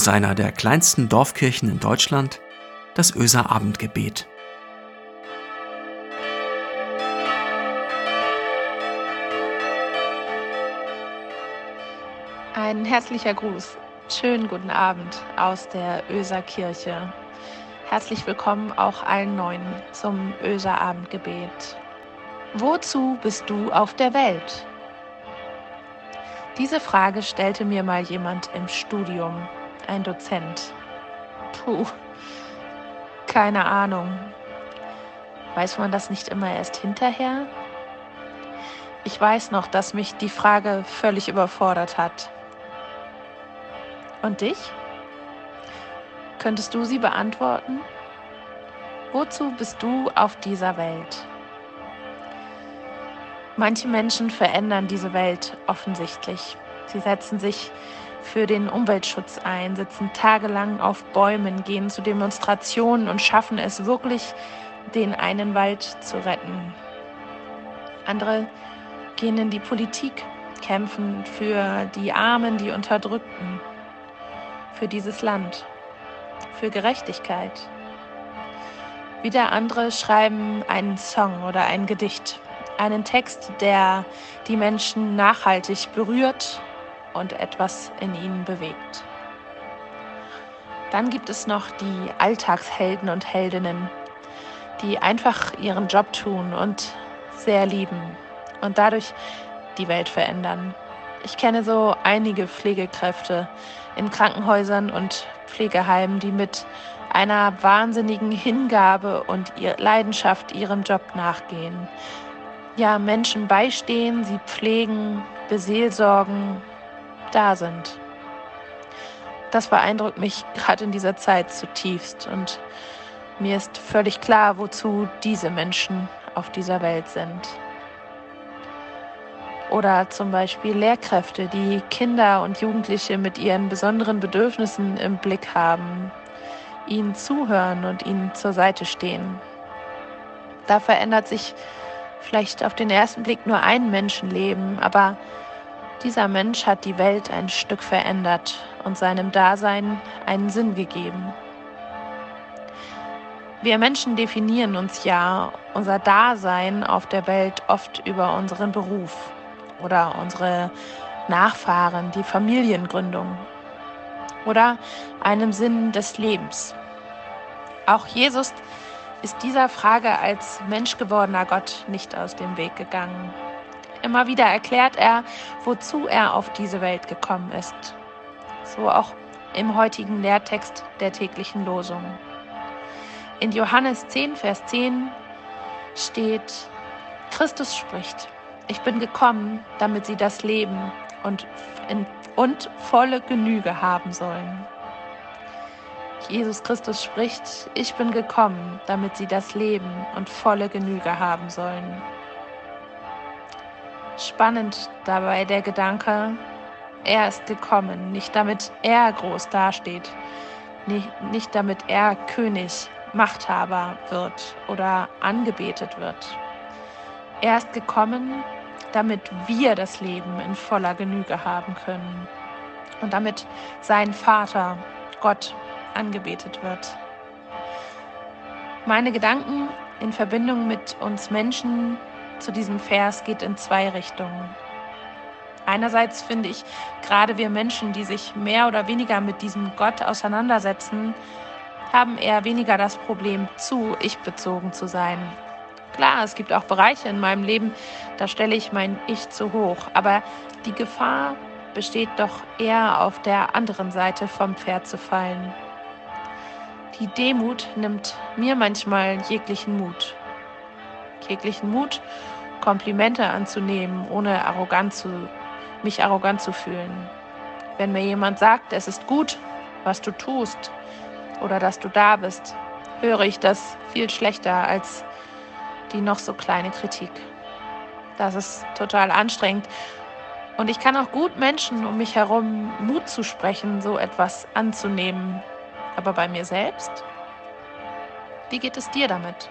aus einer der kleinsten Dorfkirchen in Deutschland, das Öser Abendgebet. Ein herzlicher Gruß. Schönen guten Abend aus der Öser Kirche. Herzlich willkommen auch allen Neuen zum Öser Abendgebet. Wozu bist du auf der Welt? Diese Frage stellte mir mal jemand im Studium, ein Dozent. Puh, keine Ahnung. Weiß man das nicht immer erst hinterher? Ich weiß noch, dass mich die Frage völlig überfordert hat. Und dich? Könntest du sie beantworten? Wozu bist du auf dieser Welt? Manche Menschen verändern diese Welt offensichtlich. Sie setzen sich für den Umweltschutz ein, sitzen tagelang auf Bäumen, gehen zu Demonstrationen und schaffen es wirklich, den einen Wald zu retten. Andere gehen in die Politik, kämpfen für die Armen, die Unterdrückten, für dieses Land, für Gerechtigkeit. Wieder andere schreiben einen Song oder ein Gedicht, einen Text, der die Menschen nachhaltig berührt und etwas in ihnen bewegt. Dann gibt es noch die Alltagshelden und Heldinnen, die einfach ihren Job tun und sehr lieben und dadurch die Welt verändern. Ich kenne so einige Pflegekräfte in Krankenhäusern und Pflegeheimen, die mit einer wahnsinnigen Hingabe und Leidenschaft ihrem Job nachgehen. Ja, Menschen beistehen, sie pflegen, beseelsorgen, da sind. Das beeindruckt mich gerade in dieser Zeit zutiefst und mir ist völlig klar, wozu diese Menschen auf dieser Welt sind. Oder zum Beispiel Lehrkräfte, die Kinder und Jugendliche mit ihren besonderen Bedürfnissen im Blick haben, ihnen zuhören und ihnen zur Seite stehen. Da verändert sich vielleicht auf den ersten Blick nur ein Menschenleben, aber dieser Mensch hat die Welt ein Stück verändert und seinem Dasein einen Sinn gegeben. Wir Menschen definieren uns ja unser Dasein auf der Welt oft über unseren Beruf oder unsere Nachfahren, die Familiengründung oder einem Sinn des Lebens. Auch Jesus ist dieser Frage als menschgewordener Gott nicht aus dem Weg gegangen. Immer wieder erklärt er, wozu er auf diese Welt gekommen ist. So auch im heutigen Lehrtext der täglichen Losung. In Johannes 10, Vers 10 steht, Christus spricht, ich bin gekommen, damit sie das Leben und, in, und volle Genüge haben sollen. Jesus Christus spricht, ich bin gekommen, damit sie das Leben und volle Genüge haben sollen. Spannend dabei der Gedanke, er ist gekommen, nicht damit er groß dasteht, nicht, nicht damit er König, Machthaber wird oder angebetet wird. Er ist gekommen, damit wir das Leben in voller Genüge haben können und damit sein Vater, Gott, angebetet wird. Meine Gedanken in Verbindung mit uns Menschen zu diesem Vers geht in zwei Richtungen. Einerseits finde ich, gerade wir Menschen, die sich mehr oder weniger mit diesem Gott auseinandersetzen, haben eher weniger das Problem, zu ich bezogen zu sein, Klar, es gibt auch Bereiche in meinem Leben, da stelle ich mein Ich zu hoch. Aber die Gefahr besteht doch eher auf der anderen Seite vom Pferd zu fallen. Die Demut nimmt mir manchmal jeglichen Mut. Jeglichen Mut, Komplimente anzunehmen, ohne arrogant zu, mich arrogant zu fühlen. Wenn mir jemand sagt, es ist gut, was du tust oder dass du da bist, höre ich das viel schlechter, als die noch so kleine Kritik. Das ist total anstrengend. Und ich kann auch gut Menschen um mich herum Mut zu sprechen, so etwas anzunehmen. Aber bei mir selbst? Wie geht es dir damit?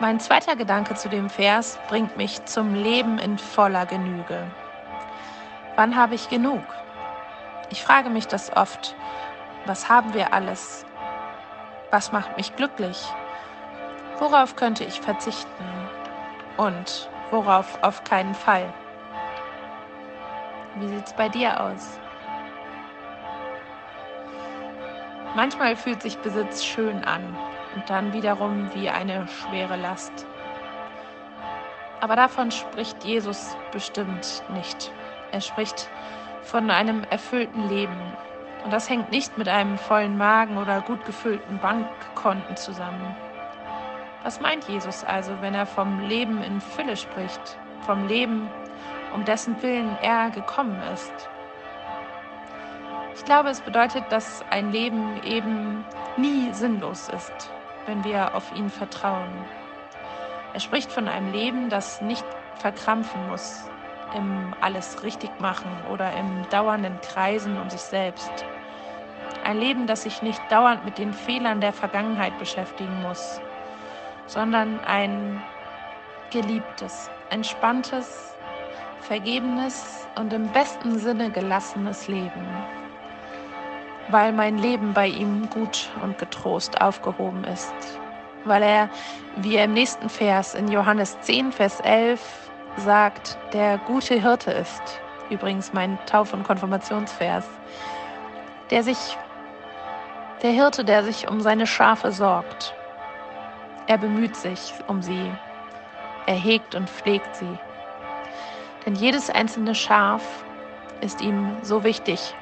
Mein zweiter Gedanke zu dem Vers bringt mich zum Leben in voller Genüge. Wann habe ich genug? Ich frage mich das oft. Was haben wir alles? Was macht mich glücklich? Worauf könnte ich verzichten? Und worauf auf keinen Fall? Wie sieht es bei dir aus? Manchmal fühlt sich Besitz schön an und dann wiederum wie eine schwere Last. Aber davon spricht Jesus bestimmt nicht. Er spricht von einem erfüllten Leben. Und das hängt nicht mit einem vollen Magen oder gut gefüllten Bankkonten zusammen. Was meint Jesus also, wenn er vom Leben in Fülle spricht? Vom Leben, um dessen Willen er gekommen ist? Ich glaube, es bedeutet, dass ein Leben eben nie sinnlos ist, wenn wir auf ihn vertrauen. Er spricht von einem Leben, das nicht verkrampfen muss, im alles richtig machen oder im dauernden Kreisen um sich selbst. Ein Leben, das sich nicht dauernd mit den Fehlern der Vergangenheit beschäftigen muss, sondern ein geliebtes, entspanntes, vergebenes und im besten Sinne gelassenes Leben, weil mein Leben bei ihm gut und getrost aufgehoben ist weil er, wie er im nächsten Vers in Johannes 10, Vers 11 sagt, der gute Hirte ist. Übrigens mein Tauf- und Konfirmationsvers. Der sich, der Hirte, der sich um seine Schafe sorgt. Er bemüht sich um sie. Er hegt und pflegt sie. Denn jedes einzelne Schaf ist ihm so wichtig,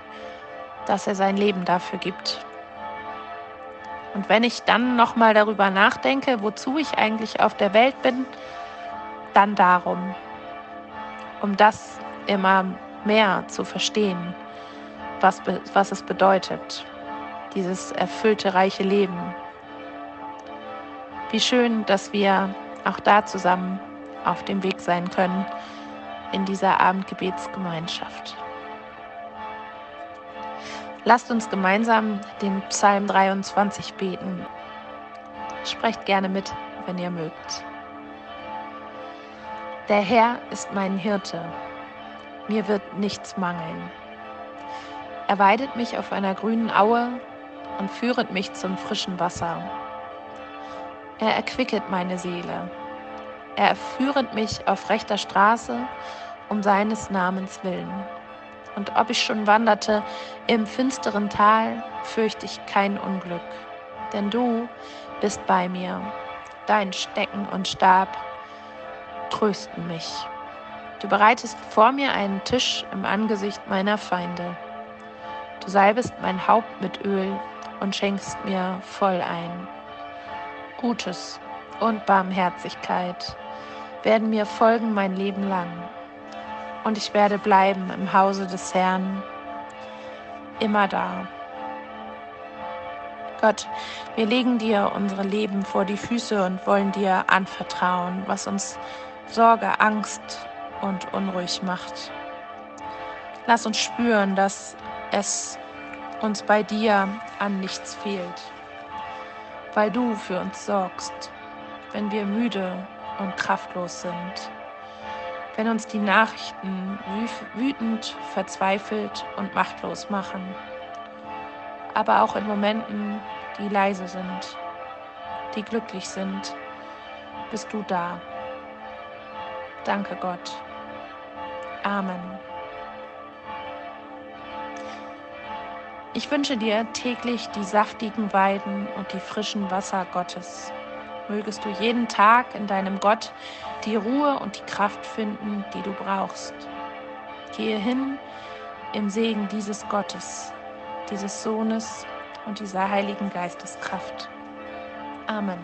dass er sein Leben dafür gibt. Und wenn ich dann nochmal darüber nachdenke, wozu ich eigentlich auf der Welt bin, dann darum, um das immer mehr zu verstehen, was, was es bedeutet, dieses erfüllte, reiche Leben. Wie schön, dass wir auch da zusammen auf dem Weg sein können in dieser Abendgebetsgemeinschaft. Lasst uns gemeinsam den Psalm 23 beten. Sprecht gerne mit, wenn ihr mögt. Der Herr ist mein Hirte, mir wird nichts mangeln. Er weidet mich auf einer grünen Aue und führet mich zum frischen Wasser. Er erquicket meine Seele. Er führet mich auf rechter Straße um seines Namens willen. Und ob ich schon wanderte im finsteren Tal, fürchte ich kein Unglück, denn du bist bei mir. Dein Stecken und Stab trösten mich. Du bereitest vor mir einen Tisch im Angesicht meiner Feinde. Du salbest mein Haupt mit Öl und schenkst mir voll ein. Gutes und Barmherzigkeit werden mir folgen mein Leben lang und ich werde bleiben im Hause des Herrn, immer da. Gott, wir legen dir unsere Leben vor die Füße und wollen dir anvertrauen, was uns Sorge, Angst und unruhig macht. Lass uns spüren, dass es uns bei dir an nichts fehlt, weil du für uns sorgst, wenn wir müde und kraftlos sind wenn uns die Nachrichten wütend, verzweifelt und machtlos machen, aber auch in Momenten, die leise sind, die glücklich sind, bist du da. Danke Gott. Amen. Ich wünsche dir täglich die saftigen Weiden und die frischen Wasser Gottes mögest du jeden Tag in deinem Gott die Ruhe und die Kraft finden, die du brauchst. Gehe hin im Segen dieses Gottes, dieses Sohnes und dieser Heiligen Geisteskraft. Amen.